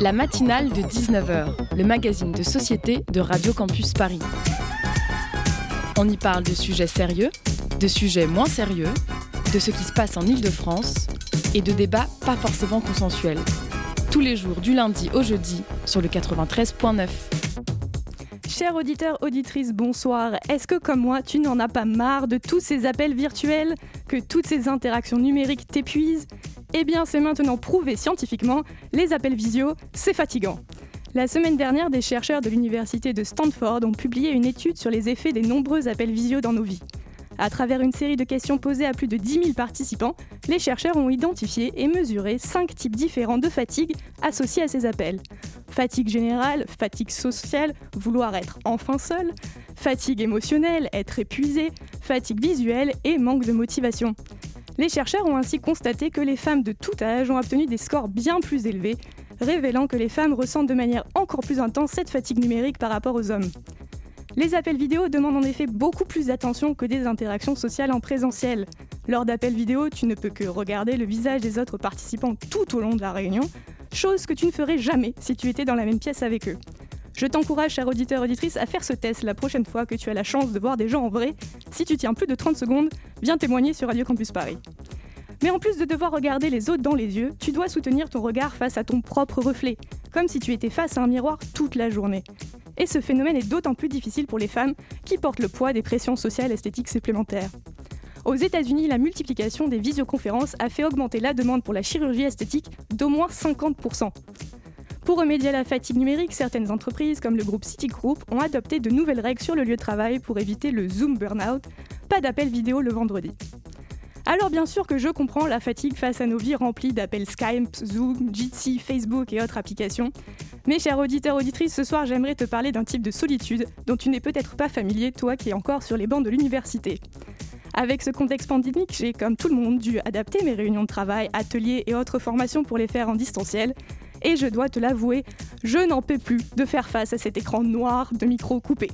La matinale de 19h, le magazine de société de Radio Campus Paris. On y parle de sujets sérieux, de sujets moins sérieux, de ce qui se passe en Ile-de-France et de débats pas forcément consensuels. Tous les jours du lundi au jeudi sur le 93.9. Chers auditeurs, auditrices, bonsoir. Est-ce que comme moi, tu n'en as pas marre de tous ces appels virtuels, que toutes ces interactions numériques t'épuisent? Eh bien, c'est maintenant prouvé scientifiquement, les appels visio, c'est fatigant. La semaine dernière, des chercheurs de l'université de Stanford ont publié une étude sur les effets des nombreux appels visio dans nos vies. À travers une série de questions posées à plus de 10 000 participants, les chercheurs ont identifié et mesuré 5 types différents de fatigue associés à ces appels. Fatigue générale, fatigue sociale, vouloir être enfin seul, fatigue émotionnelle, être épuisé, fatigue visuelle et manque de motivation. Les chercheurs ont ainsi constaté que les femmes de tout âge ont obtenu des scores bien plus élevés, révélant que les femmes ressentent de manière encore plus intense cette fatigue numérique par rapport aux hommes. Les appels vidéo demandent en effet beaucoup plus d'attention que des interactions sociales en présentiel. Lors d'appels vidéo, tu ne peux que regarder le visage des autres participants tout au long de la réunion, chose que tu ne ferais jamais si tu étais dans la même pièce avec eux. Je t'encourage, cher auditeur auditrice, à faire ce test la prochaine fois que tu as la chance de voir des gens en vrai. Si tu tiens plus de 30 secondes, viens témoigner sur Radio Campus Paris. Mais en plus de devoir regarder les autres dans les yeux, tu dois soutenir ton regard face à ton propre reflet, comme si tu étais face à un miroir toute la journée. Et ce phénomène est d'autant plus difficile pour les femmes qui portent le poids des pressions sociales esthétiques supplémentaires. Aux États-Unis, la multiplication des visioconférences a fait augmenter la demande pour la chirurgie esthétique d'au moins 50%. Pour remédier à la fatigue numérique, certaines entreprises comme le groupe Citigroup ont adopté de nouvelles règles sur le lieu de travail pour éviter le Zoom burnout, pas d'appel vidéo le vendredi. Alors bien sûr que je comprends la fatigue face à nos vies remplies d'appels Skype, Zoom, Jitsi, Facebook et autres applications. Mais chers auditeurs auditrices, ce soir j'aimerais te parler d'un type de solitude dont tu n'es peut-être pas familier, toi qui es encore sur les bancs de l'université. Avec ce contexte pandémique, j'ai comme tout le monde dû adapter mes réunions de travail, ateliers et autres formations pour les faire en distanciel. Et je dois te l'avouer, je n'en peux plus de faire face à cet écran noir de micro coupé.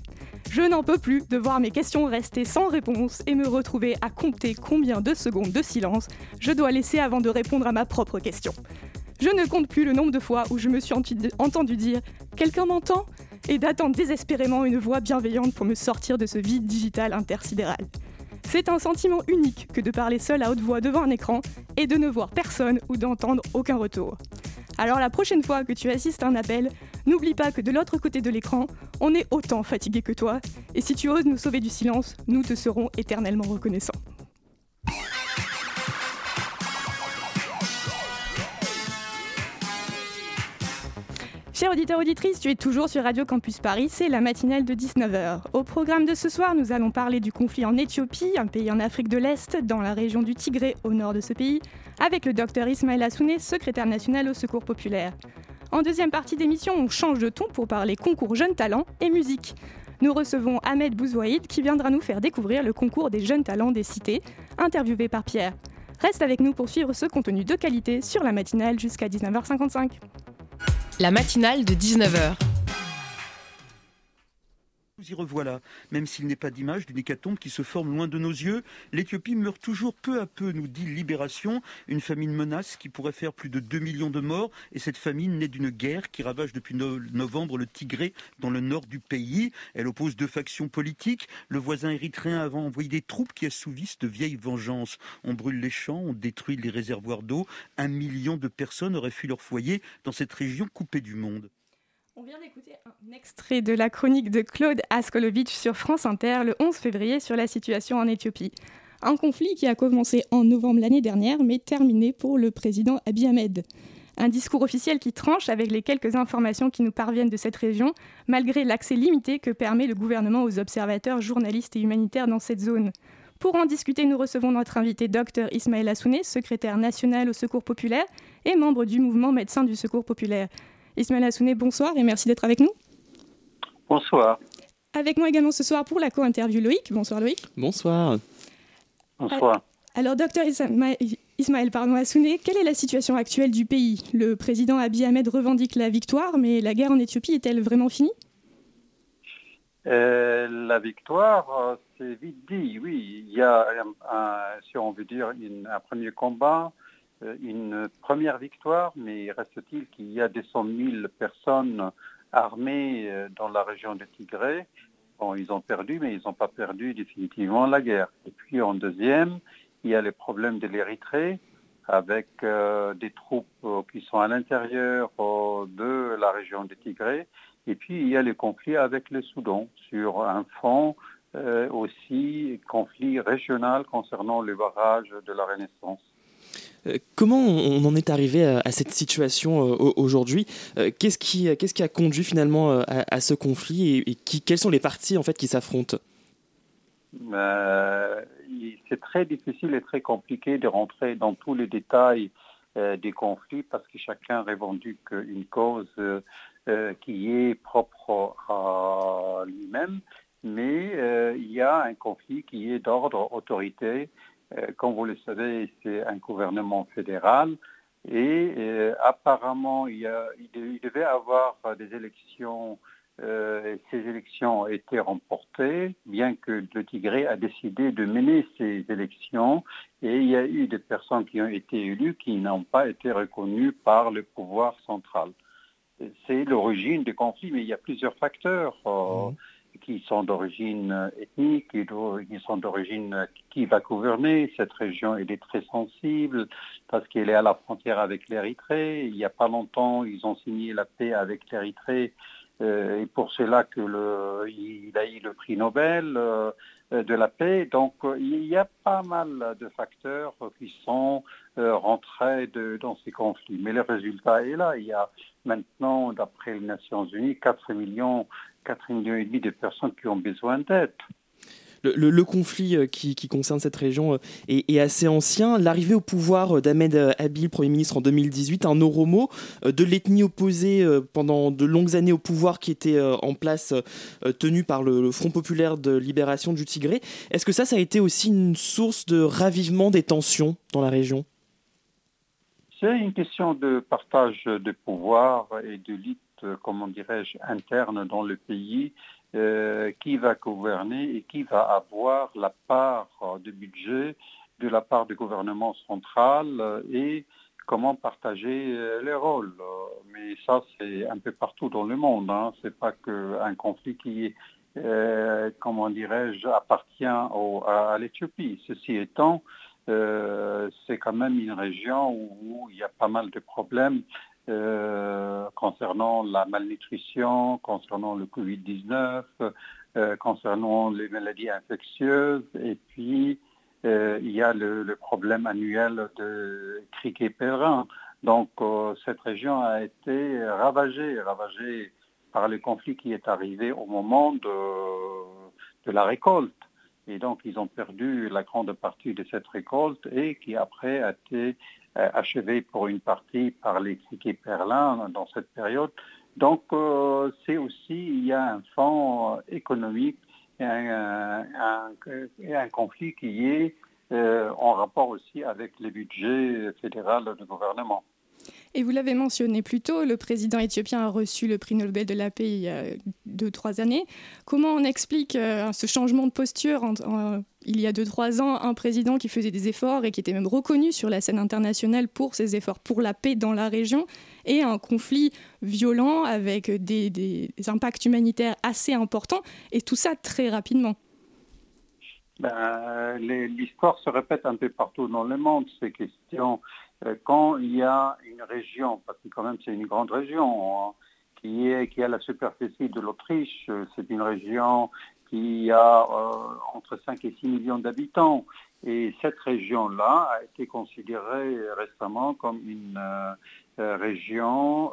Je n'en peux plus de voir mes questions rester sans réponse et me retrouver à compter combien de secondes de silence je dois laisser avant de répondre à ma propre question. Je ne compte plus le nombre de fois où je me suis entendu dire Quelqu'un m'entend? et d'attendre désespérément une voix bienveillante pour me sortir de ce vide digital intersidéral. C'est un sentiment unique que de parler seul à haute voix devant un écran et de ne voir personne ou d'entendre aucun retour. Alors la prochaine fois que tu assistes à un appel, n'oublie pas que de l'autre côté de l'écran, on est autant fatigué que toi, et si tu oses nous sauver du silence, nous te serons éternellement reconnaissants. Chers auditeurs auditrices, tu es toujours sur Radio Campus Paris, c'est la matinale de 19h. Au programme de ce soir, nous allons parler du conflit en Éthiopie, un pays en Afrique de l'Est, dans la région du Tigré, au nord de ce pays, avec le docteur Ismaël Assouné, secrétaire national au Secours populaire. En deuxième partie d'émission, on change de ton pour parler concours jeunes talents et musique. Nous recevons Ahmed Bouzouaïd qui viendra nous faire découvrir le concours des jeunes talents des cités, interviewé par Pierre. Reste avec nous pour suivre ce contenu de qualité sur la matinale jusqu'à 19h55. La matinale de 19h. Nous y revoilà. Même s'il n'est pas d'image d'une hécatombe qui se forme loin de nos yeux, l'Éthiopie meurt toujours peu à peu, nous dit Libération. Une famine menace qui pourrait faire plus de 2 millions de morts. Et cette famine naît d'une guerre qui ravage depuis novembre le Tigré dans le nord du pays. Elle oppose deux factions politiques. Le voisin érythréen a envoyé des troupes qui assouvissent de vieilles vengeances. On brûle les champs, on détruit les réservoirs d'eau. Un million de personnes auraient fui leur foyer dans cette région coupée du monde. On vient d'écouter un extrait de la chronique de Claude Askolovitch sur France Inter le 11 février sur la situation en Éthiopie. Un conflit qui a commencé en novembre l'année dernière, mais terminé pour le président Abiy Ahmed. Un discours officiel qui tranche avec les quelques informations qui nous parviennent de cette région, malgré l'accès limité que permet le gouvernement aux observateurs, journalistes et humanitaires dans cette zone. Pour en discuter, nous recevons notre invité Dr Ismaël Assouné, secrétaire national au Secours populaire et membre du mouvement Médecins du Secours populaire. Ismaël Assouné, bonsoir et merci d'être avec nous. Bonsoir. Avec moi également ce soir pour la co-interview Loïc. Bonsoir Loïc. Bonsoir. Bonsoir. Alors, docteur Ismaël pardon, Assouné, quelle est la situation actuelle du pays? Le président Abiy Ahmed revendique la victoire, mais la guerre en Éthiopie est-elle vraiment finie? Euh, La victoire, euh, c'est vite dit, oui. Il y a, un, si on veut dire, un premier combat une première victoire, mais reste-t-il qu'il y a des cent mille personnes armées dans la région de Tigré? Ils ont perdu, mais ils n'ont pas perdu définitivement la guerre. Et puis en deuxième, il y a les problèmes de l'Érythrée avec des troupes qui sont à l'intérieur de la région de Tigré. Et puis il y a les conflits avec le Soudan sur un fond euh, aussi conflit régional concernant les barrages de la Renaissance. Euh, comment on en est arrivé à, cette situation euh, aujourd'hui Qu'est-ce qui, qu'est-ce qui a conduit finalement à, ce conflit et, qui, quelles sont les parties en fait qui s'affrontent? C'est très difficile et très compliqué de rentrer dans tous les détails des conflits parce que chacun revendique une cause qui est propre à lui-même mais euh, il y a un conflit qui est d'ordre autorité. Euh, comme vous le savez, c'est un gouvernement fédéral et euh, apparemment, il, y devait avoir des élections. ces élections ont été remportées, bien que le Tigré a décidé de mener ces élections. Et il y a eu des personnes qui ont été élues qui n'ont pas été reconnues par le pouvoir central. C'est l'origine du conflit, mais il y a plusieurs facteurs. Mmh qui sont d'origine ethnique, qui sont d'origine qui va gouverner. Cette région, elle est très sensible parce qu'elle est à la frontière avec l'Érythrée. Il n'y a pas longtemps, ils ont signé la paix avec l'Érythrée. Euh, et pour cela que le, il a eu le prix Nobel euh, de la paix. Donc il y a pas mal de facteurs qui sont de, dans ces conflits. Mais le résultat est là. Il y a maintenant, d'après les Nations Unies, 4 millions 4,5 millions de personnes qui ont besoin d'aide. Le, conflit euh, qui, concerne cette région euh, est, assez ancien. L'arrivée au pouvoir euh, d'Ahmed Abil, Premier ministre en 2018, un Oromo de l'ethnie opposée pendant de longues années au pouvoir qui était en place, tenu par le, Front populaire de libération du Tigré. Est-ce que ça, ça a été aussi une source de ravivement des tensions dans la région? C'est une question de partage de pouvoir et de lutte euh, comment dirais-je, interne dans le pays, euh, qui va gouverner et qui va avoir la part de budget de la part du gouvernement central euh, et comment partager les rôles. Mais ça, c'est un peu partout dans le monde. Hein. Ce n'est pas qu'un conflit qui, comment dirais-je, appartient à, l'Éthiopie. Ceci étant, c'est quand même une région où, il y a pas mal de problèmes euh, concernant la malnutrition, concernant le Covid-19, euh, concernant les maladies infectieuses, et puis euh, il y a le, problème annuel de criquet pèlerin. Donc cette région a été ravagée, ravagée par le conflit qui est arrivé au moment de la récolte. Et donc, ils ont perdu la grande partie de cette récolte et qui après a été euh, achevé pour une partie par les criquets perlins dans cette période. Donc euh, c'est aussi, il y a un fond économique et un, conflit qui est euh, en rapport aussi avec les budgets fédéraux du gouvernement. Et vous l'avez mentionné plus tôt, le président éthiopien a reçu le prix Nobel de la paix il y a deux, trois années. Comment on explique euh, ce changement de posture il y a deux, trois ans, un président qui faisait des efforts et qui était même reconnu sur la scène internationale pour ses efforts pour la paix dans la région, et un conflit violent avec des, des impacts humanitaires assez importants, et tout ça très rapidement? Ben, L'histoire se répète un peu partout dans le monde, ces questions quand il y a une région, parce que quand même c'est une grande région, hein, qui, est, a la superficie de l'Autriche, euh, c'est une région qui a euh, entre 5 et 6 millions d'habitants. Et cette région-là a été considérée récemment comme une région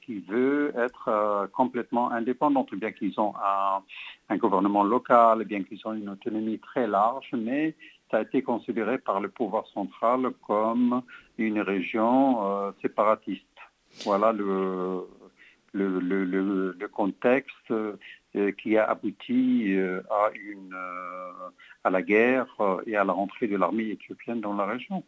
qui veut être complètement indépendante, bien qu'ils ont un, un, gouvernement local, bien qu'ils ont une autonomie très large, mais ça a été considéré par le pouvoir central comme une région euh, séparatiste. Voilà le, le, contexte euh, qui a abouti euh, à, une, à la guerre et à la rentrée de l'armée éthiopienne dans la région.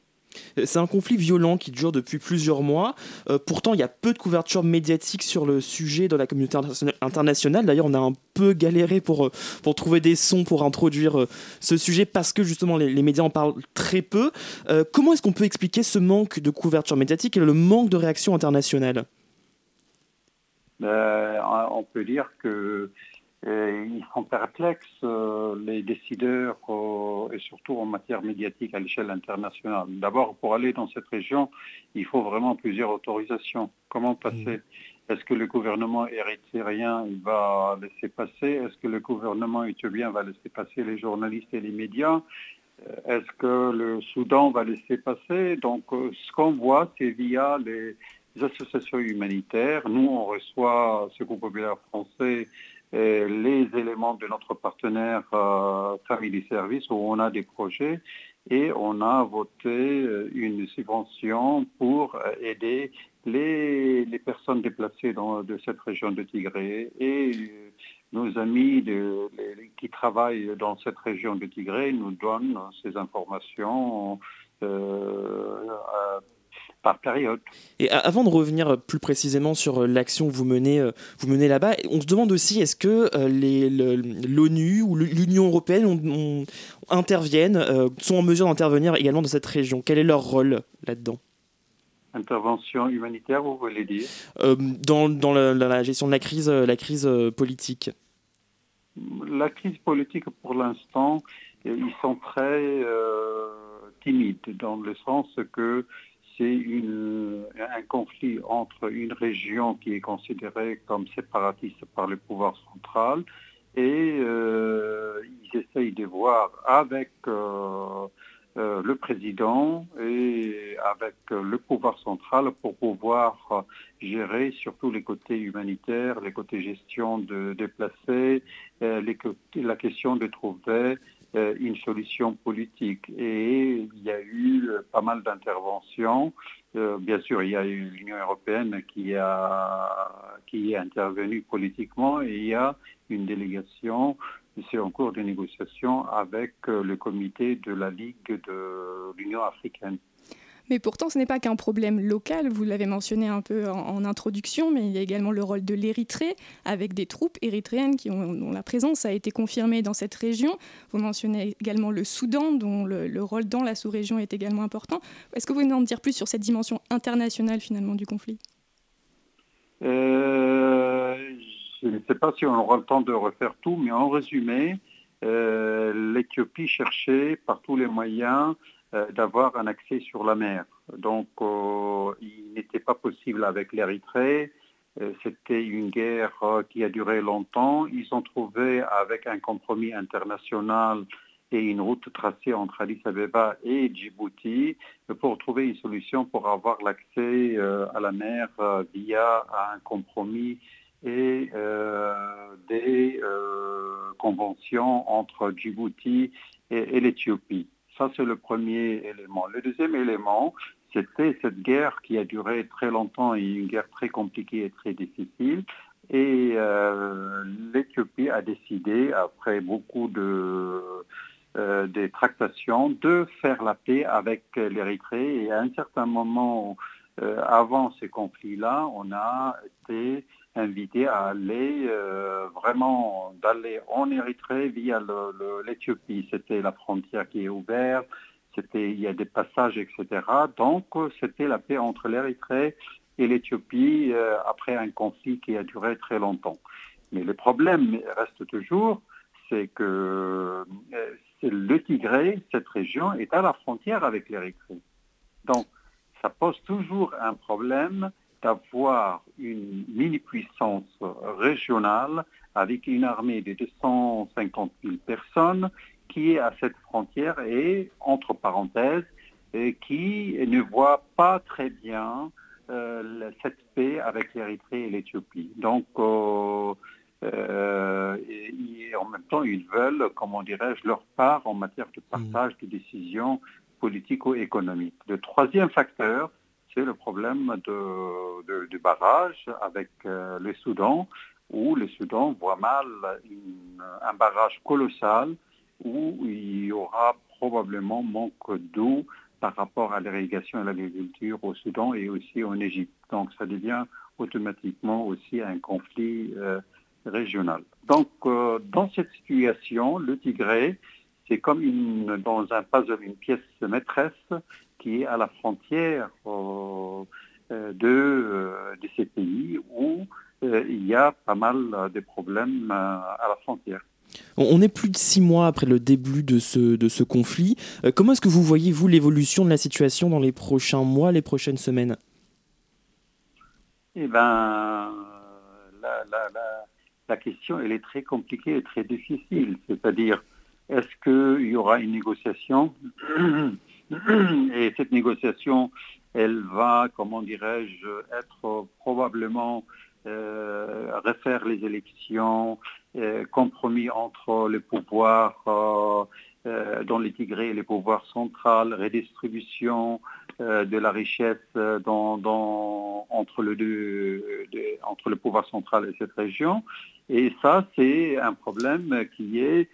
C'est un conflit violent qui dure depuis plusieurs mois. Euh, pourtant, il y a peu de couverture médiatique sur le sujet dans la communauté internationale. D'ailleurs, on a un peu galéré pour, euh, trouver des sons pour introduire euh, ce sujet parce que justement les, médias en parlent très peu. comment est-ce qu'on peut expliquer ce manque de couverture médiatique et le manque de réaction internationale? On peut dire que ils sont perplexes, euh, les décideurs, euh, et surtout en matière médiatique à l'échelle internationale. D'abord, pour aller dans cette région, il faut vraiment plusieurs autorisations. Comment passer mmh. Est-ce que le gouvernement érythréen va laisser passer Est-ce que le gouvernement éthiopien va laisser passer les journalistes et les médias euh, Est-ce que le Soudan va laisser passer Donc, ce qu'on voit, c'est via les associations humanitaires. Nous, on reçoit ce groupe populaire français les éléments de notre partenaire euh, Family Service où on a des projets et on a voté euh, une subvention pour euh, aider les, personnes déplacées dans, de cette région de Tigré et nos amis qui travaillent dans cette région de Tigré nous donnent ces informations par période. Et avant de revenir plus précisément sur euh, l'action que vous menez, euh, vous menez là-bas, on se demande aussi est-ce que euh, l'ONU ou l'Union européenne interviennent, sont en mesure d'intervenir également dans cette région? Quel est leur rôle là-dedans? Intervention humanitaire, vous voulez dire? Dans, dans la, gestion de la crise, la crise politique. La crise politique, pour l'instant, ils sont très timides, dans le sens que c'est un conflit entre une région qui est considérée comme séparatiste par le pouvoir central et euh, ils essayent de voir avec euh, euh, le président et avec le pouvoir central pour pouvoir gérer surtout les côtés humanitaires, les côtés gestion de déplacés, la question de trouver une solution politique. Et il y a eu pas mal d'interventions. Euh, bien sûr, il y a eu l'Union européenne qui, a, qui est intervenue politiquement et il y a une délégation, c'est en cours de négociation avec euh, le comité de la Ligue de l'Union africaine. Mais pourtant, ce n'est pas qu'un problème local, vous l'avez mentionné un peu en, introduction, mais il y a également le rôle de l'Érythrée, avec des troupes érythréennes qui ont, dont la présence a été confirmée dans cette région. Vous mentionnez également le Soudan, dont le, rôle dans la sous-région est également important. Est-ce que vous pouvez en dire plus sur cette dimension internationale finalement du conflit? Euh, Je ne sais pas si on aura le temps de refaire tout, mais en résumé, euh, l'Éthiopie cherchait par tous les moyens d'avoir un accès sur la mer. Donc euh, il n'était pas possible avec l'Érythrée. Euh, c'était une guerre qui a duré longtemps. Ils ont trouvé avec un compromis international et une route tracée entre Addis Abeba et Djibouti pour trouver une solution pour avoir l'accès à la mer via un compromis et des conventions entre Djibouti et l'Éthiopie. Ça, c'est le premier élément. Le deuxième élément, c'était cette guerre qui a duré très longtemps et une guerre très compliquée et très difficile. Et euh, l'Éthiopie a décidé, après beaucoup de euh, des tractations, de faire la paix avec l'Érythrée. Et à un certain moment, euh, avant ces conflits-là, on a été invité à aller euh, vraiment d'aller en Érythrée via l'Éthiopie. C'était la frontière qui est ouverte, c'était il y a des passages, etc. Donc c'était la paix entre l'Érythrée et l'Éthiopie euh, après un conflit qui a duré très longtemps. Mais le problème reste toujours, c'est que euh, le Tigré, cette région, est à la frontière avec l'Érythrée. Donc ça pose toujours un problème d'avoir une mini-puissance régionale avec une armée de 250 000 personnes qui est à cette frontière et, entre parenthèses, et qui ne voit pas très bien euh, cette paix avec l'Érythrée et l'Éthiopie. Donc, euh, euh, et, en même temps, ils veulent, comment dirais-je, leur part en matière de partage de décisions politico-économiques. Le troisième facteur, c'est le problème du barrage avec euh, le Soudan, où le Soudan voit mal un barrage colossal où il y aura probablement manque d'eau par rapport à l'irrigation et l'agriculture au Soudan et aussi en Égypte. Donc ça devient automatiquement aussi un conflit euh, régional. Donc euh, dans cette situation, le Tigré, c'est comme une, dans un puzzle, une pièce maîtresse qui est à la frontière euh, de, de, ces pays où il y a pas mal de problèmes à la frontière. On est plus de six mois après le début de ce, de ce conflit. comment est-ce que vous voyez, vous, l'évolution de la situation dans les prochains mois, les prochaines semaines? Eh bien, la, la, question, elle est très compliquée et très difficile. C'est-à-dire, est-ce qu'il y aura une négociation Et cette négociation, elle va, comment dirais-je, être probablement euh, refaire les élections, euh, compromis entre les pouvoirs euh, dans les Tigrés, les pouvoirs centraux, redistribution de la richesse euh, entre, le pouvoir central et cette région. Et ça, c'est un problème qui est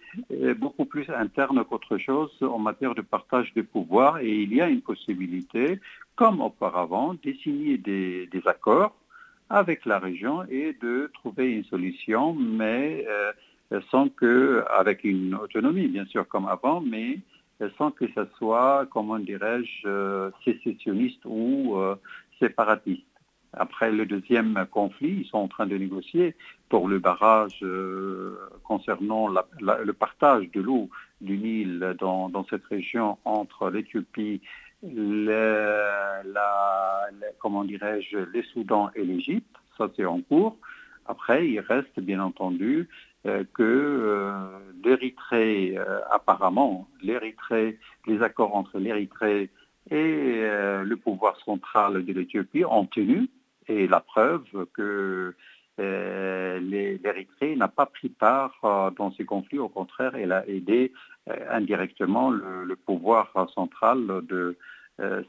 beaucoup plus interne qu'autre chose en matière de partage de pouvoir. Et il y a une possibilité, comme auparavant, de signer des, accords avec la région et de trouver une solution, mais sans que, avec une autonomie bien sûr comme avant, mais sans que ce soit, comment dirais-je, euh, sécessionniste ou euh, séparatiste. Après le deuxième conflit, ils sont en train de négocier pour le barrage euh, concernant le partage de l'eau du Nil dans, cette région entre l'Éthiopie, dirais-je, les Soudan et l'Égypte. Ça, c'est en cours. Après, il reste bien entendu euh, que euh, l'Érythrée, euh, apparemment, l'Érythrée, les accords entre l'Érythrée et le pouvoir central de l'Éthiopie ont tenu, et la preuve que l'Érythrée n'a pas pris part dans ces conflits, au contraire, elle a aidé indirectement le, pouvoir central de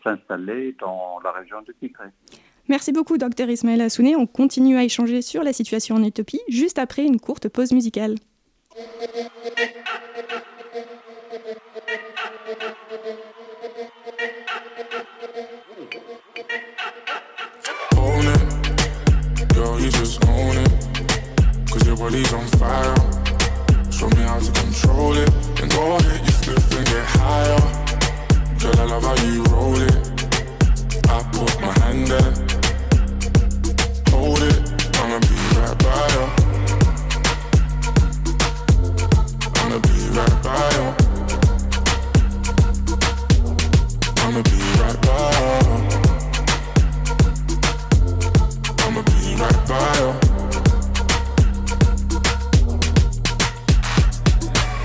s'installer dans la région de Tigré. Merci beaucoup, Dr Ismaël Assouné. On continue à échanger sur la situation en Éthiopie juste après une courte pause musicale. hold it. I'ma be right by you. I'ma be right by you. I'ma be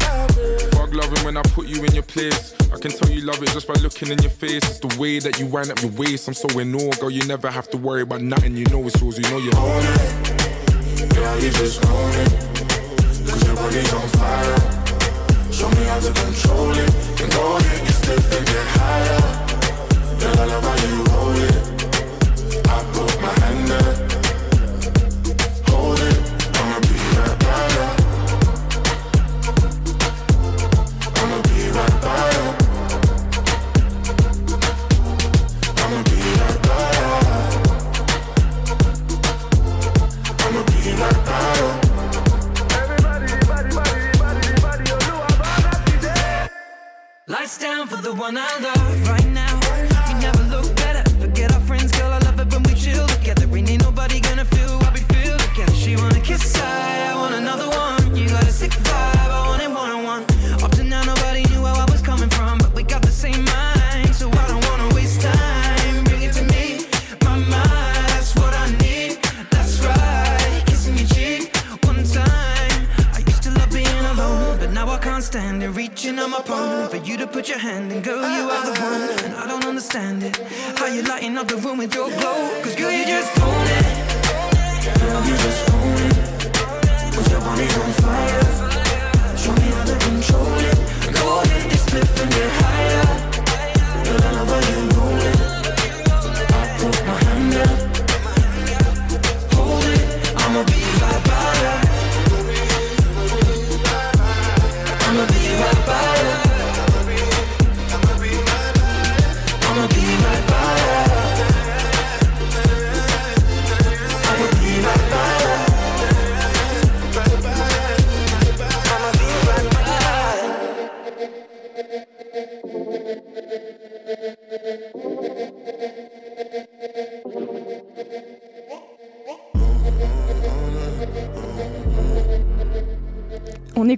Fuck loving when I put you in your place. I can tell you love it just by looking in your face. It's the way that you wind up your waist. I'm so in awe, girl. You never have to worry about nothing. You know it's yours. You know you own it. Girl, you just own it. Cause your body's on fire. Show me how to control it. And go ahead, get stiff and get higher. Girl, I love how you hold it. I put my hand there. One I love right now. We never look better. Forget our friends, girl. I love it when we chill together. Ain't ain't nobody gonna feel what we feel together. She wanna kiss I, I want another one. You got a sick vibe, I want it one on one. With your glow?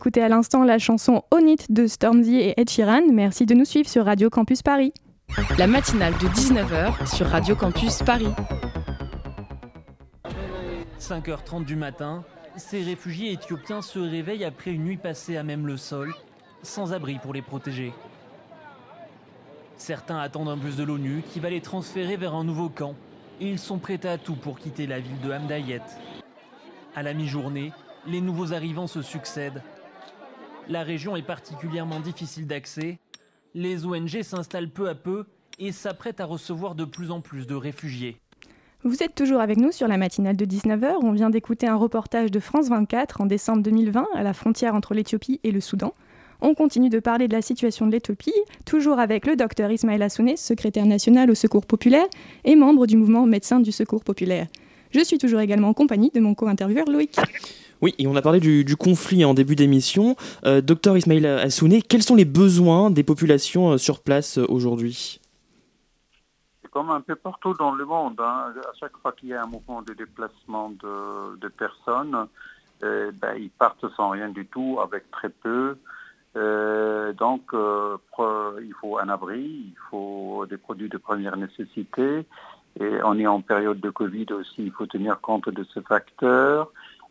On écoutait à l'instant la chanson On It de Stormzy et Ed Sheeran. Merci de nous suivre sur Radio Campus Paris. La matinale de 19h sur Radio Campus Paris. 5h30 du matin, ces réfugiés éthiopiens se réveillent après une nuit passée à même le sol, sans abri pour les protéger. Certains attendent un bus de l'ONU qui va les transférer vers un nouveau camp. Et ils sont prêts à tout pour quitter la ville de Hamdayet. À la mi-journée, les nouveaux arrivants se succèdent. La région est particulièrement difficile d'accès. Les ONG s'installent peu à peu et s'apprêtent à recevoir de plus en plus de réfugiés. Vous êtes toujours avec nous sur la matinale de 19h. On vient d'écouter un reportage de France 24 en décembre 2020 à la frontière entre l'Éthiopie et le Soudan. On continue de parler de la situation de l'Éthiopie, toujours avec le docteur Ismaël Assouné, secrétaire national au Secours populaire et membre du mouvement Médecins du Secours populaire. Je suis toujours également en compagnie de mon co-intervieweur Loïc. Oui, et on a parlé du, conflit en début d'émission. Euh, docteur Ismail Assouné, quels sont les besoins des populations euh, sur place euh, aujourd'hui? C'est comme un peu partout dans le monde. hein. À chaque fois qu'il y a un mouvement de déplacement de, personnes, ben, ils partent sans rien du tout, avec très peu. Donc, il faut un abri, il faut des produits de première nécessité. Et on est en période de Covid aussi, il faut tenir compte de ce facteur.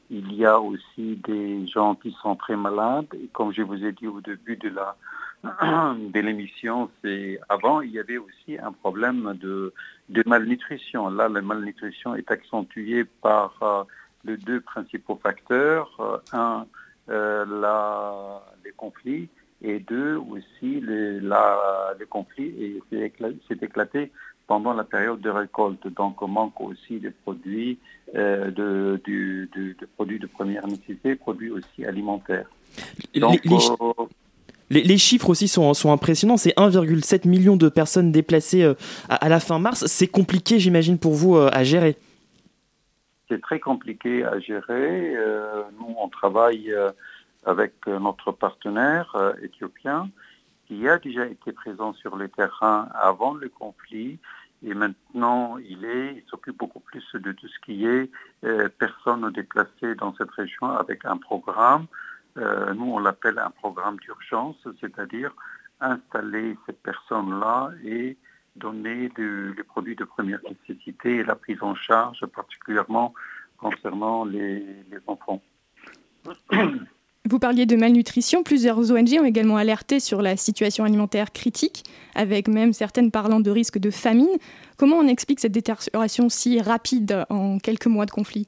Il y a aussi des gens qui sont très malades. Et comme je vous ai dit au début de la de l'émission, c'est avant il y avait aussi un problème de, de malnutrition. Là, la malnutrition est accentuée par euh, les deux principaux facteurs. Euh, un, euh, les conflits et deux aussi les, la, les conflits et c'est éclaté pendant la période de récolte. Donc on manque aussi des produits euh, de, du- du- de produits de première nécessité, produits aussi alimentaires. Les- Donc, les, chi- euh, les- les chiffres aussi sont, sont impressionnants. C'est 1,7 million de personnes déplacées euh, à, à la fin mars. C'est compliqué, j'imagine, pour vous euh, à gérer. c'est très compliqué à gérer. Nous, on travaille avec notre partenaire éthiopien qui a déjà été présent sur le terrain avant le conflit et maintenant il est, il s'occupe beaucoup plus de tout ce qui est euh, personnes déplacées dans cette région avec un programme. Euh, nous, on l'appelle un programme d'urgence, c'est-à-dire installer ces personnes-là et donner les produits de première nécessité et la prise en charge, particulièrement concernant les enfants. Vous parliez de malnutrition. Plusieurs ONG ont également alerté sur la situation alimentaire critique, avec même certaines parlant de risque de famine. Comment on explique cette détérioration si rapide en quelques mois de conflit?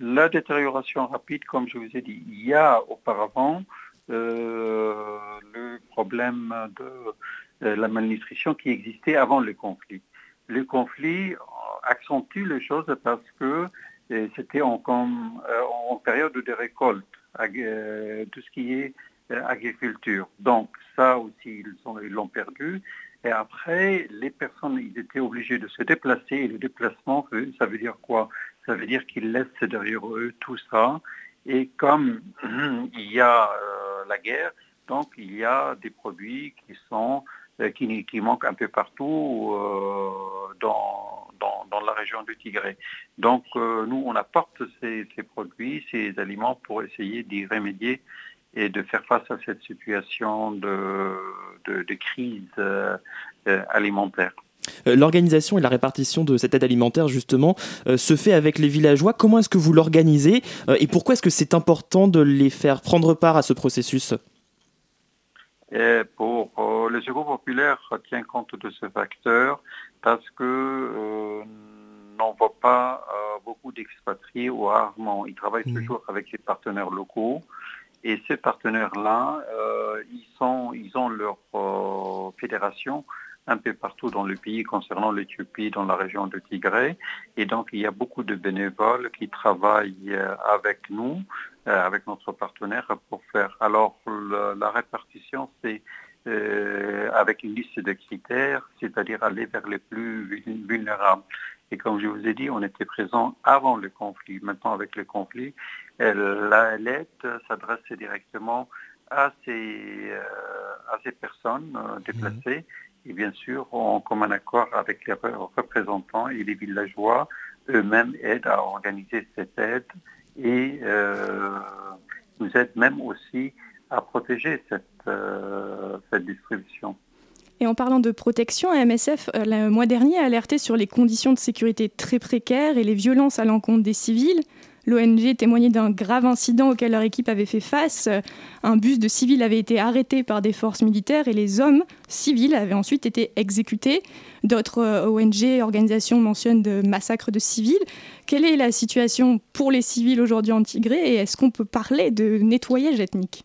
La détérioration rapide, comme je vous ai dit, il y a auparavant euh, le problème de euh, la malnutrition qui existait avant le conflit. Le conflit euh, accentue les choses parce que c'était en, période de récolte, tout ce qui est euh, agriculture. Donc ça aussi, ils ont- ils l'ont perdu. Et après, les personnes, ils étaient obligés de se déplacer. Et le déplacement, euh, ça veut dire quoi? Ça veut dire qu'ils laissent derrière eux tout ça. Et comme il y a euh, la guerre, donc il y a des produits qui sont euh, qui, qui manquent un peu partout euh, dans, dans, la région du Tigré. Donc euh, nous, on apporte ces, produits, ces aliments pour essayer d'y remédier et de faire face à cette situation de, de, crise euh, euh, alimentaire. Euh, L'organisation et la répartition de cette aide alimentaire, justement, euh, se fait avec les villageois. Comment est-ce que vous l'organisez euh, et pourquoi est-ce que c'est important de les faire prendre part à ce processus? Et pour euh, le Secours populaire tient compte de ce facteur parce que euh, n'en voit pas euh, beaucoup d'expatriés ou rarement. Ils travaillent toujours avec les partenaires locaux. Et ces partenaires-là, euh, ils, sont, ils ont leur euh, fédération un peu partout dans le pays concernant l'Éthiopie, dans la région de Tigré. Et donc, il y a beaucoup de bénévoles qui travaillent euh, avec nous, euh, avec notre partenaire pour faire. Alors, la répartition, c'est euh, avec une liste de critères, c'est-à-dire aller vers les plus vul- vulnérables. Et comme je vous ai dit, on était présent avant le conflit. Maintenant, avec le conflit, la l'aide s'adresse directement à ces, à ces personnes déplacées. Et bien sûr, en commun accord avec les re- représentants et les villageois, eux-mêmes aident à organiser cette aide et euh, nous aident même aussi à protéger cette, euh, distribution. Et en parlant de protection, MSF, euh, le mois dernier, a alerté sur les conditions de sécurité très précaires et les violences à l'encontre des civils. L'ONG témoignait d'un grave incident auquel leur équipe avait fait face. Un bus de civils avait été arrêté par des forces militaires et les hommes civils avaient ensuite été exécutés. D'autres euh, ONG, organisations mentionnent de massacres de civils. Quelle est la situation pour les civils aujourd'hui en Tigré et est-ce qu'on peut parler de nettoyage ethnique?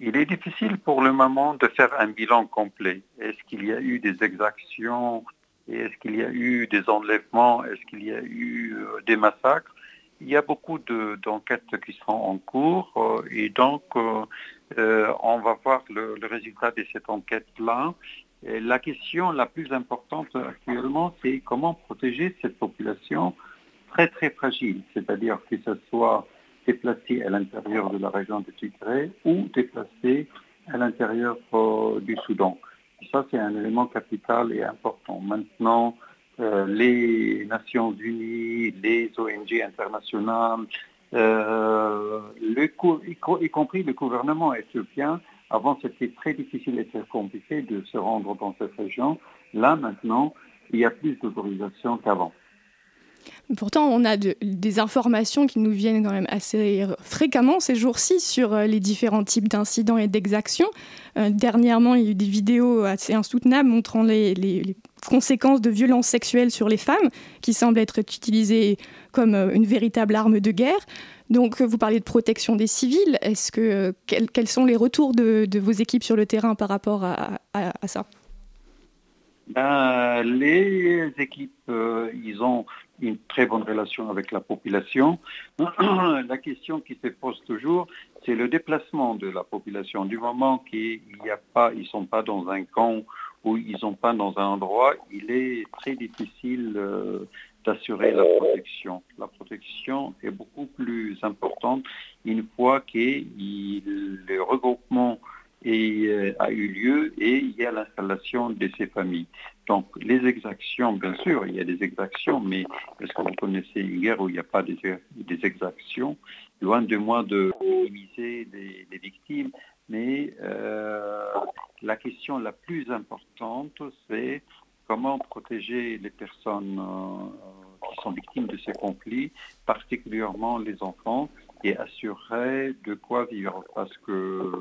Il est difficile pour le moment de faire un bilan complet. Est-ce qu'il y a eu des exactions Est-ce qu'il y a eu des enlèvements? Est-ce qu'il y a eu euh, des massacres? Il y a beaucoup de- d'enquêtes qui sont en cours euh, et donc euh, on va voir le, résultat de cette enquête-là. La question la plus importante actuellement, c'est comment protéger cette population très très fragile, c'est-à-dire que ce soit déplacés à l'intérieur de la région de Tigré ou déplacés à l'intérieur du Soudan. Ça, c'est un élément capital et important. Maintenant, euh, les Nations Unies, les ONG internationales, euh, le y, y compris le gouvernement éthiopien, avant c'était très difficile et très compliqué de se rendre dans cette région. Là, maintenant, il y a plus d'autorisation qu'avant. Pourtant, on a de- des informations qui nous viennent quand même assez fréquemment ces jours-ci sur euh, les différents types d'incidents et d'exactions. Euh, dernièrement, il y a eu des vidéos assez insoutenables montrant les, conséquences de violences sexuelles sur les femmes, qui semblent être utilisées comme euh, une véritable arme de guerre. Donc, vous parlez de protection des civils. Est-ce que quels, sont les retours de, vos équipes sur le terrain par rapport à- ça? Ben, les équipes, ils ont une très bonne relation avec la population. la question qui se pose toujours, c'est le déplacement de la population. Du moment qu'il n'y a pas, ils sont pas dans un camp ou ils sont pas dans un endroit, il est très difficile euh, d'assurer la protection. La protection est beaucoup plus importante une fois que le regroupement et, euh, a eu lieu et il y a l'installation de ces familles. Donc les exactions, bien sûr, il y a des exactions, mais est-ce que vous connaissez une guerre où il n'y a pas des, exactions Loin de moi de minimiser les, les victimes, mais euh, la question la plus importante, c'est comment protéger les personnes euh, qui sont victimes de ces conflits, particulièrement les enfants, et assurer de quoi vivre. Parce que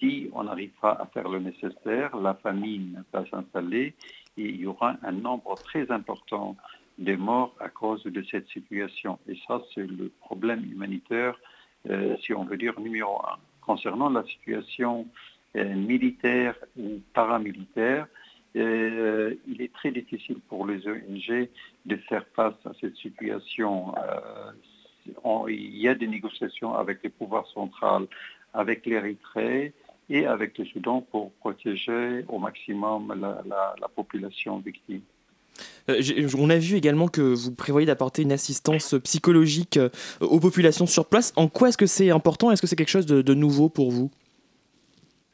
si on n'arrive pas à faire le nécessaire, la famine va s'installer et il y aura un nombre très important de morts à cause de cette situation. Et ça, c'est le problème humanitaire, euh, si on veut dire, numéro un. Concernant la situation euh, militaire ou paramilitaire, euh, il est très difficile pour les ONG de faire face à cette situation. On- il y a des négociations avec les pouvoirs centrales, avec l'Érythrée et avec le Soudan pour protéger au maximum la, la- la population victime. Euh, on a vu également que vous prévoyez d'apporter une assistance psychologique euh, aux populations sur place. En quoi est-ce que c'est important? Est-ce que c'est quelque chose de, de nouveau pour vous?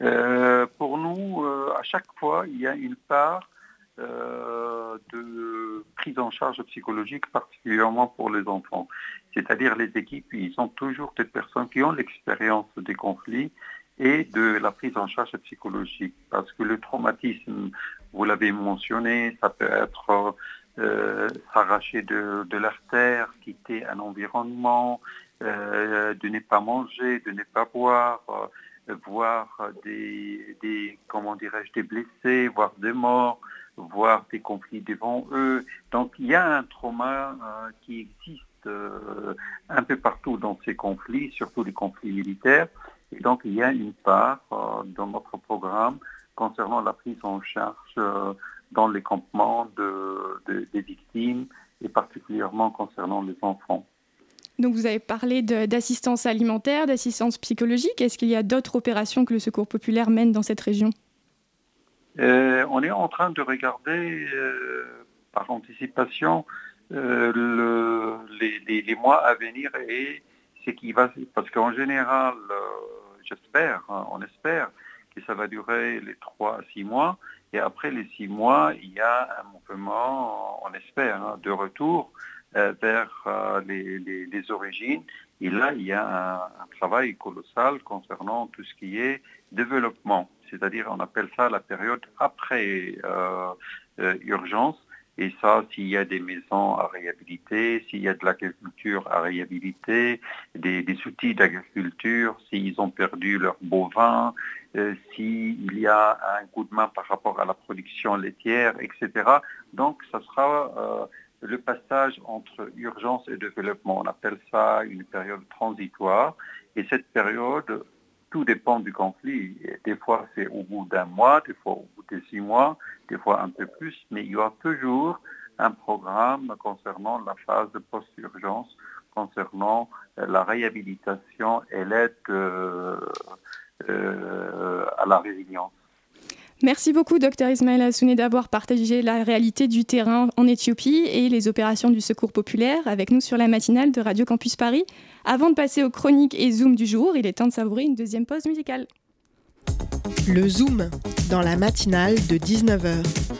Euh, pour nous, euh, à chaque fois, il y a une part de prise en charge psychologique, particulièrement pour les enfants. C'est-à-dire les équipes, ils ont toujours des personnes qui ont l'expérience des conflits et de la prise en charge psychologique. Parce que le traumatisme, vous l'avez mentionné, ça peut être euh, s'arracher de, de leur terre, quitter un environnement, euh, de ne pas manger, de ne pas boire, voir des, des comment dirais-je, des blessés, voir des morts, voir des conflits devant eux. Donc il y a un trauma euh, qui existe euh, un peu partout dans ces conflits, surtout les conflits militaires. Et donc il y a une part euh, dans notre programme concernant la prise en charge dans les campements des victimes et particulièrement concernant les enfants. Donc vous avez parlé d'assistance alimentaire, d'assistance psychologique. Est-ce qu'il y a d'autres opérations que le Secours populaire mène dans cette région? Euh, On est en train de regarder euh, par anticipation euh, les, mois à venir et ce qui va... Parce qu'en général, j'espère, hein, on espère que ça va durer les trois à six mois. Et après les six mois, il y a un mouvement, on espère, hein, de retour euh, vers euh, les, origines. Et là, il y a un, travail colossal concernant tout ce qui est développement. C'est-à-dire, on appelle ça la période après euh, urgence. Et ça, s'il y a des maisons à réhabiliter, s'il y a de l'agriculture à réhabiliter, des, outils d'agriculture, s'ils ont perdu leur bovin, s'il y a un coup de main par rapport à la production laitière, etc. Donc, ça sera le passage entre urgence et développement. On appelle ça une période transitoire. Et cette période, tout dépend du conflit. Des fois, c'est au bout d'un mois, des fois au bout de six mois, des fois un peu plus, mais il y aura toujours un programme concernant la phase de post-urgence, concernant la réhabilitation et l'aide euh, euh, à la résilience. Merci beaucoup, Dr Ismaël Assouné, d'avoir partagé la réalité du terrain en Éthiopie et les opérations du Secours populaire avec nous sur la matinale de Radio Campus Paris. Avant de passer aux chroniques et Zoom du jour, il est temps de savourer une deuxième pause musicale. Le Zoom, dans la matinale de 19h.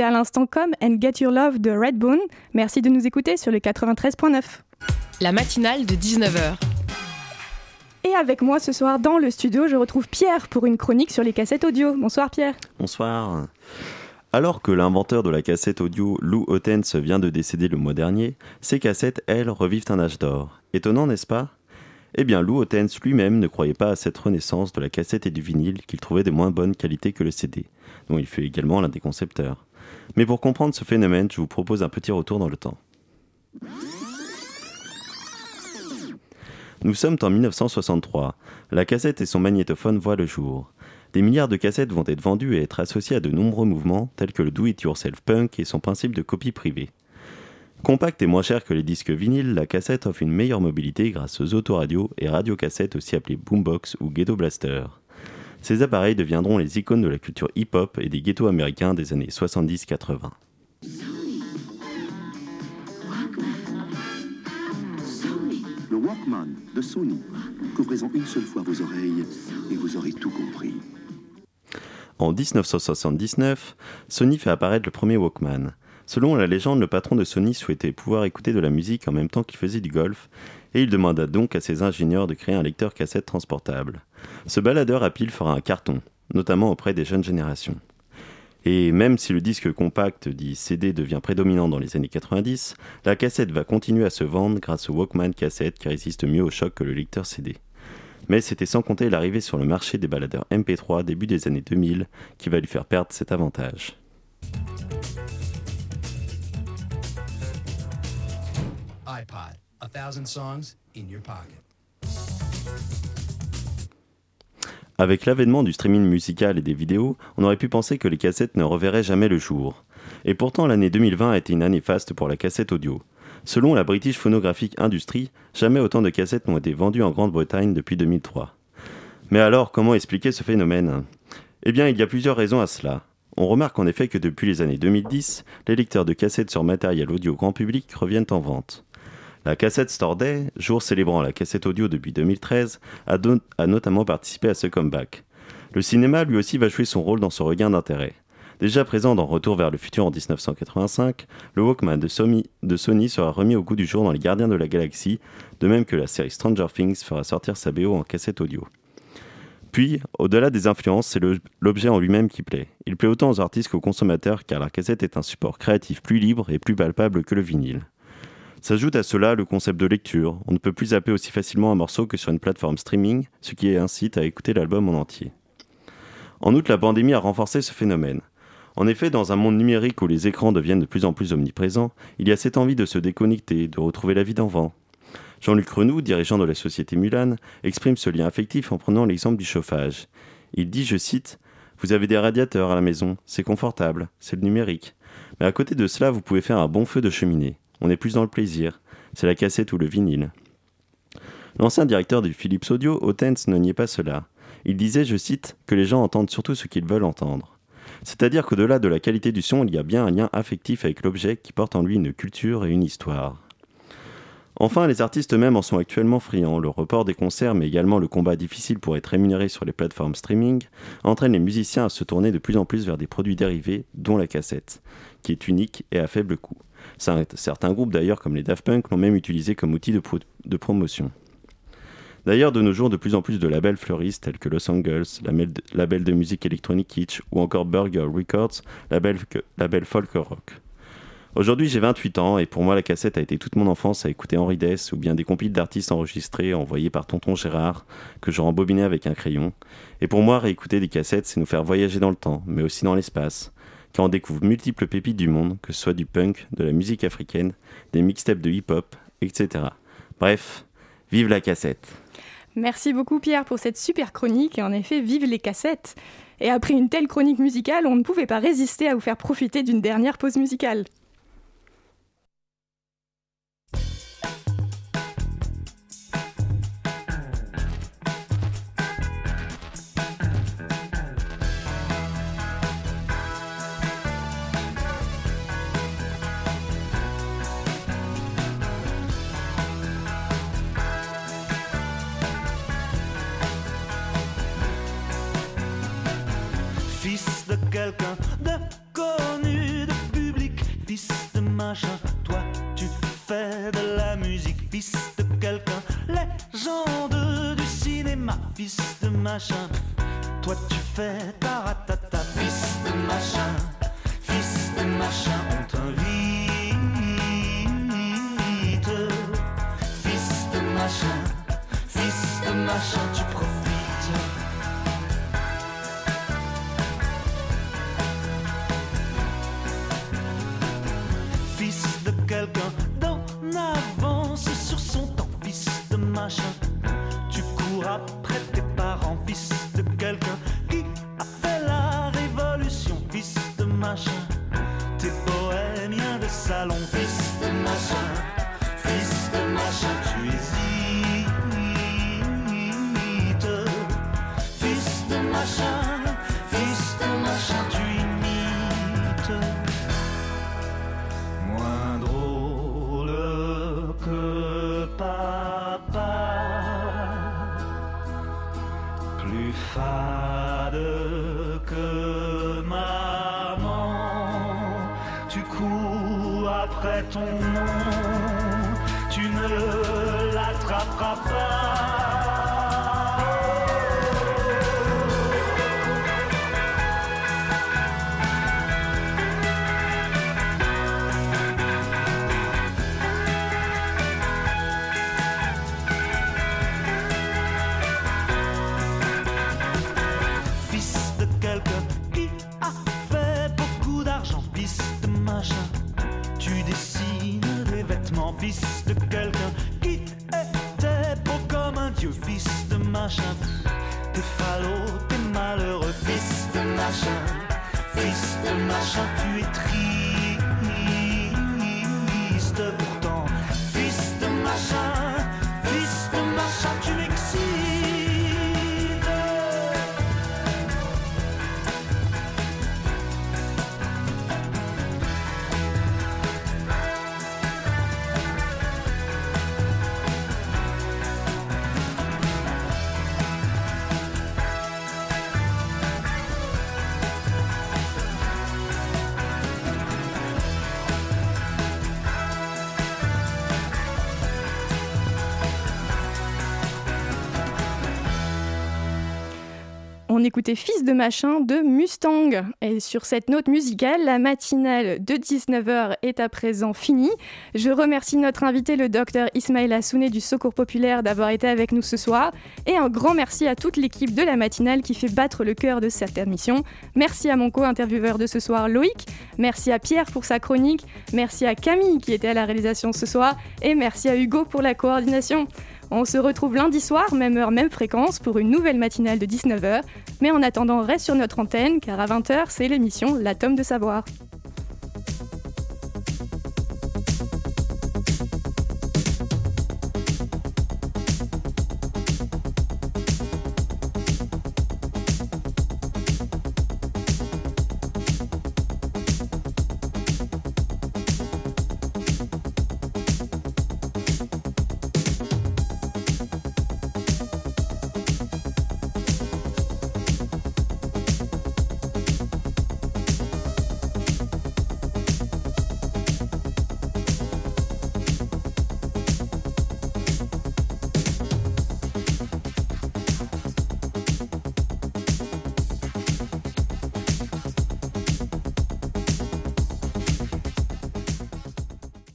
À l'instant Come and Get Your Love de Redbone. Merci de nous écouter sur le 93.9. La matinale de 19h. Et avec moi ce soir dans le studio, je retrouve Pierre pour une chronique sur les cassettes audio. Bonsoir Pierre. Bonsoir. Alors que l'inventeur de la cassette audio, Lou Ottens, vient de décéder le mois dernier, ces cassettes, elles, revivent un âge d'or. Étonnant, n'est-ce pas? Eh bien, Lou Ottens lui-même ne croyait pas à cette renaissance de la cassette et du vinyle qu'il trouvait de moins bonne qualité que le CD, dont il fut également l'un des concepteurs. Mais pour comprendre ce phénomène, je vous propose un petit retour dans le temps. Nous sommes en 1963. La cassette et son magnétophone voient le jour. Des milliards de cassettes vont être vendues et être associées à de nombreux mouvements, tels que le do-it-yourself punk et son principe de copie privée. Compacte et moins cher que les disques vinyles, la cassette offre une meilleure mobilité grâce aux autoradios et radiocassettes aussi appelées boombox ou ghetto blaster. Ces appareils deviendront les icônes de la culture hip-hop et des ghettos américains des années 70-80. Le Walkman de Sony. Couvrez-en une seule fois vos oreilles et vous aurez tout compris. En 1979, Sony fait apparaître le premier Walkman. Selon la légende, le patron de Sony souhaitait pouvoir écouter de la musique en même temps qu'il faisait du golf, et il demanda donc à ses ingénieurs de créer un lecteur cassette transportable. Ce baladeur à pile fera un carton, notamment auprès des jeunes générations. Et même si le disque compact dit CD devient prédominant dans les années 90, la cassette va continuer à se vendre grâce au Walkman cassette qui résiste mieux au choc que le lecteur CD. Mais c'était sans compter l'arrivée sur le marché des baladeurs MP3 début des années 2000 qui va lui faire perdre cet avantage. Avec l'avènement du streaming musical et des vidéos, on aurait pu penser que les cassettes ne reverraient jamais le jour. Et pourtant, l'année 2020 a été une année faste pour la cassette audio. Selon la British Phonographic Industry, jamais autant de cassettes n'ont été vendues en Grande-Bretagne depuis 2003. Mais alors, comment expliquer ce phénomène? Eh bien, il y a plusieurs raisons à cela. On remarque en effet que depuis les années 2010, les lecteurs de cassettes sur matériel audio grand public reviennent en vente. La cassette Store Day, jour célébrant la cassette audio depuis 2013, a, notamment participé à ce comeback. Le cinéma lui aussi va jouer son rôle dans ce regain d'intérêt. Déjà présent dans Retour vers le futur en 1985, le Walkman de Sony, sera remis au goût du jour dans Les Gardiens de la Galaxie, de même que la série Stranger Things fera sortir sa BO en cassette audio. Puis, au-delà des influences, c'est l'objet en lui-même qui plaît. Il plaît autant aux artistes qu'aux consommateurs car la cassette est un support créatif plus libre et plus palpable que le vinyle. S'ajoute à cela le concept de lecture. On ne peut plus zapper aussi facilement un morceau que sur une plateforme streaming, ce qui incite à écouter l'album en entier. En outre, la pandémie a renforcé ce phénomène. En effet, dans un monde numérique où les écrans deviennent de plus en plus omniprésents, il y a cette envie de se déconnecter, de retrouver la vie d'enfant. Jean-Luc Renou, dirigeant de la société Mulan, exprime ce lien affectif en prenant l'exemple du chauffage. Il dit, je cite, Vous avez des radiateurs à la maison, c'est confortable, c'est le numérique. Mais à côté de cela, vous pouvez faire un bon feu de cheminée. On est plus dans le plaisir. C'est la cassette ou le vinyle. L'ancien directeur du Philips Audio, Otens, ne niait pas cela. Il disait, je cite, que les gens entendent surtout ce qu'ils veulent entendre. C'est-à-dire qu'au-delà de la qualité du son, il y a bien un lien affectif avec l'objet qui porte en lui une culture et une histoire. Enfin, les artistes eux-mêmes en sont actuellement friands. Le report des concerts, mais également le combat difficile pour être rémunéré sur les plateformes streaming, entraînent les musiciens à se tourner de plus en plus vers des produits dérivés, dont la cassette, qui est unique et à faible coût. Certains groupes d'ailleurs, comme les Daft Punk, l'ont même utilisé comme outil de, pro- de promotion. D'ailleurs, de nos jours, de plus en plus de labels fleurissent, tels que Los Angeles, label de, musique électronique Kitsch, ou encore Burger Records, label, label folk rock. Aujourd'hui, j'ai 28 ans, et pour moi, la cassette a été toute mon enfance à écouter Henri Dess, ou bien des compiles d'artistes enregistrés, envoyés par tonton Gérard, que je rembobinais avec un crayon. Et pour moi, réécouter des cassettes, c'est nous faire voyager dans le temps, mais aussi dans l'espace, car on découvre multiples pépites du monde, que ce soit du punk, de la musique africaine, des mixtapes de hip-hop, etc. Bref, vive la cassette Merci beaucoup Pierre pour cette super chronique et en effet, vive les cassettes. Et après une telle chronique musicale, on ne pouvait pas résister à vous faire profiter d'une dernière pause musicale. Toi tu ne l'attraperas pas. Machin. T'es falot, t'es malheureux, fils de machin. Fils de machin, tu es triste On écoutait Fils de machin de Mustang. Et sur cette note musicale, la matinale de 19h est à présent finie. Je remercie notre invité, le docteur Ismaël Assouné du Secours Populaire, d'avoir été avec nous ce soir. Et un grand merci à toute l'équipe de la matinale qui fait battre le cœur de cette émission. Merci à mon co-intervieweur de ce soir, Loïc. Merci à Pierre pour sa chronique. Merci à Camille qui était à la réalisation ce soir. Et merci à Hugo pour la coordination. On se retrouve lundi soir, même heure, même fréquence, pour une nouvelle matinale de 19h. Mais en attendant, reste sur notre antenne, car à 20h, c'est l'émission L'Atome de Savoir.